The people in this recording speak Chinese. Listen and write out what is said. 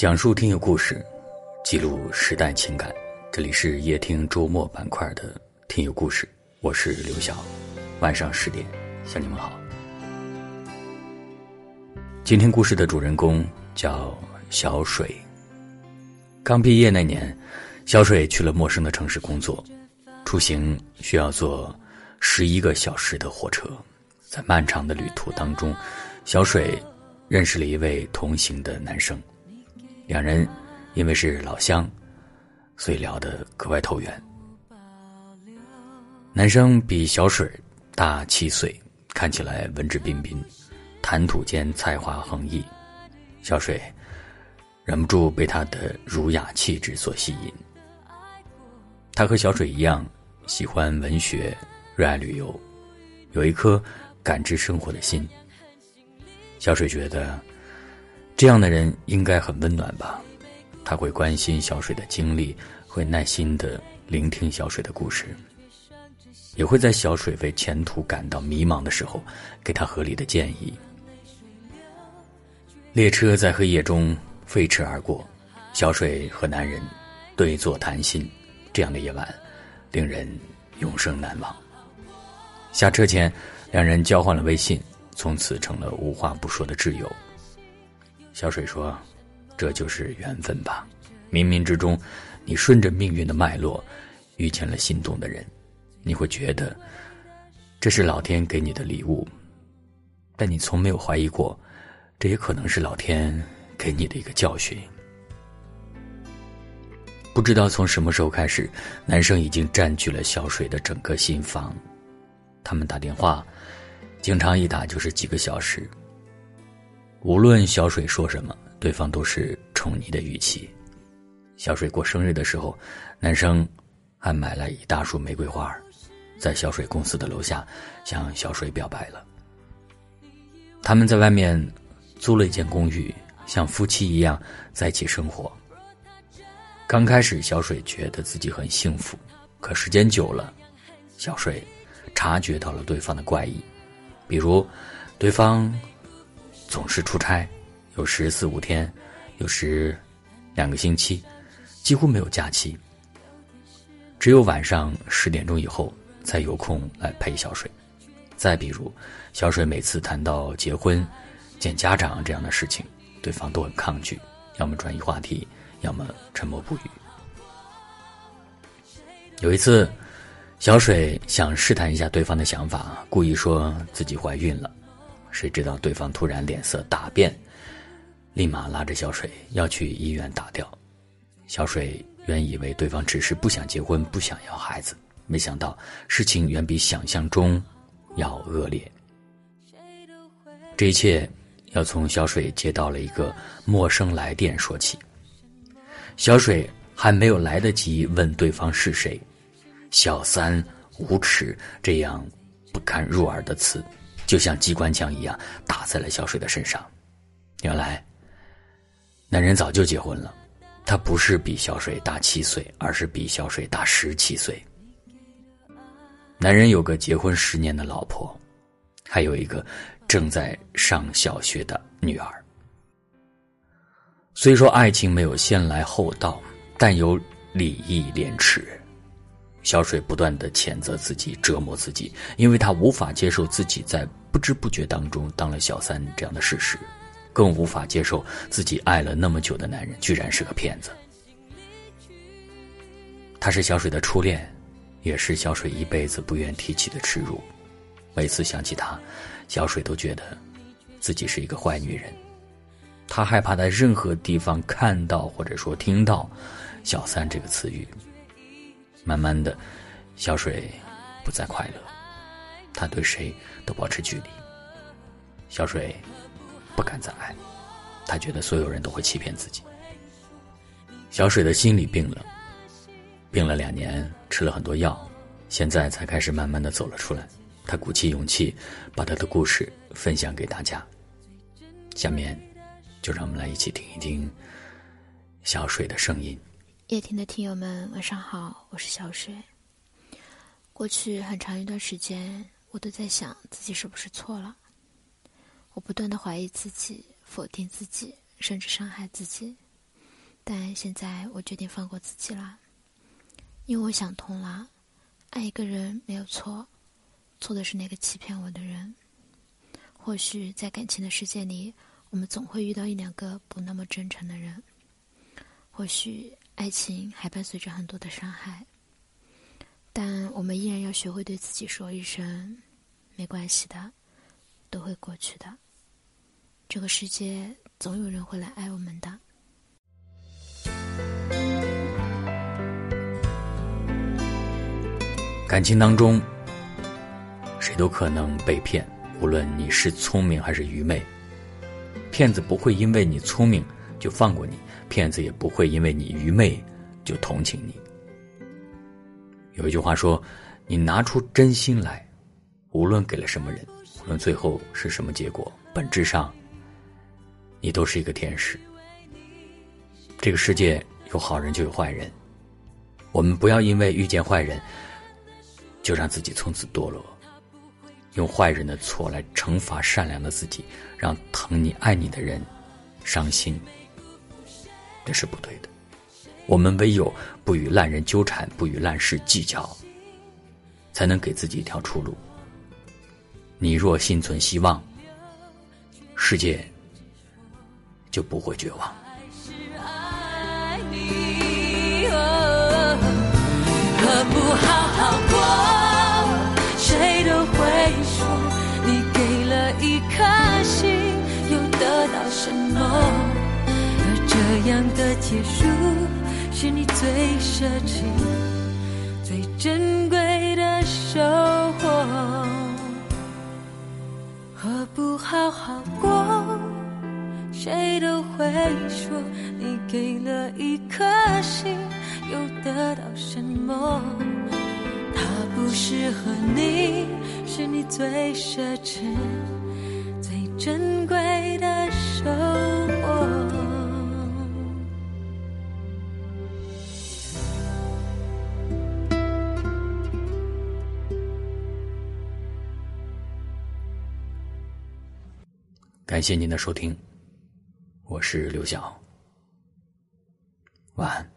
讲述听友故事，记录时代情感。这里是夜听周末板块的听友故事，我是刘晓。晚上十点向你们好。今天故事的主人公叫小水。刚毕业那年，小水去了陌生的城市工作，出行需要坐十一个小时的火车。在漫长的旅途当中，小水认识了一位同行的男生。两人因为是老乡，所以聊得格外投缘。男生比小水大七岁，看起来文质彬彬，谈吐间才华横溢，小水忍不住被他的儒雅气质所吸引。他和小水一样，喜欢文学，热爱旅游，有一颗感知生活的心。小水觉得。这样的人应该很温暖吧？他会关心小水的经历，会耐心的聆听小水的故事，也会在小水为前途感到迷茫的时候，给他合理的建议。列车在黑夜中飞驰而过，小水和男人对坐谈心，这样的夜晚令人永生难忘。下车前，两人交换了微信，从此成了无话不说的挚友。小水说：“这就是缘分吧，冥冥之中，你顺着命运的脉络，遇见了心动的人，你会觉得这是老天给你的礼物，但你从没有怀疑过，这也可能是老天给你的一个教训。不知道从什么时候开始，男生已经占据了小水的整个心房，他们打电话，经常一打就是几个小时。”无论小水说什么，对方都是宠溺的语气。小水过生日的时候，男生还买了一大束玫瑰花，在小水公司的楼下向小水表白了。他们在外面租了一间公寓，像夫妻一样在一起生活。刚开始，小水觉得自己很幸福，可时间久了，小水察觉到了对方的怪异，比如对方。总是出差，有时四五天，有时两个星期，几乎没有假期。只有晚上十点钟以后才有空来陪小水。再比如，小水每次谈到结婚、见家长这样的事情，对方都很抗拒，要么转移话题，要么沉默不语。有一次，小水想试探一下对方的想法，故意说自己怀孕了。谁知道对方突然脸色大变，立马拉着小水要去医院打掉。小水原以为对方只是不想结婚，不想要孩子，没想到事情远比想象中要恶劣。这一切要从小水接到了一个陌生来电说起。小水还没有来得及问对方是谁，“小三”“无耻”这样不堪入耳的词。就像机关枪一样打在了小水的身上。原来，男人早就结婚了，他不是比小水大七岁，而是比小水大十七岁。男人有个结婚十年的老婆，还有一个正在上小学的女儿。虽说爱情没有先来后到，但有礼义廉耻。小水不断的谴责自己，折磨自己，因为他无法接受自己在不知不觉当中当了小三这样的事实，更无法接受自己爱了那么久的男人居然是个骗子。他是小水的初恋，也是小水一辈子不愿提起的耻辱。每次想起他，小水都觉得自己是一个坏女人。他害怕在任何地方看到或者说听到“小三”这个词语。慢慢的，小水不再快乐，他对谁都保持距离。小水不敢再爱，他觉得所有人都会欺骗自己。小水的心理病了，病了两年，吃了很多药，现在才开始慢慢的走了出来。他鼓起勇气，把他的故事分享给大家。下面，就让我们来一起听一听小水的声音。夜听的听友们，晚上好，我是小水。过去很长一段时间，我都在想自己是不是错了。我不断的怀疑自己，否定自己，甚至伤害自己。但现在我决定放过自己了，因为我想通了，爱一个人没有错，错的是那个欺骗我的人。或许在感情的世界里，我们总会遇到一两个不那么真诚的人。或许爱情还伴随着很多的伤害，但我们依然要学会对自己说一声：“没关系的，都会过去的。”这个世界总有人会来爱我们的。感情当中，谁都可能被骗，无论你是聪明还是愚昧。骗子不会因为你聪明就放过你，骗子也不会因为你愚昧就同情你。有一句话说：“你拿出真心来，无论给了什么人，无论最后是什么结果，本质上，你都是一个天使。”这个世界有好人就有坏人，我们不要因为遇见坏人。就让自己从此堕落，用坏人的错来惩罚善良的自己，让疼你爱你的人伤心，这是不对的。我们唯有不与烂人纠缠，不与烂事计较，才能给自己一条出路。你若心存希望，世界就不会绝望。何不好好过？谁都会说，你给了一颗心，又得到什么？这样的结束，是你最奢侈、最珍贵的收获。何不好好过？谁都会说，你给了一颗心。又得到什么？他不适合你，是你最奢侈、最珍贵感谢您的收听，我是刘晓，晚安。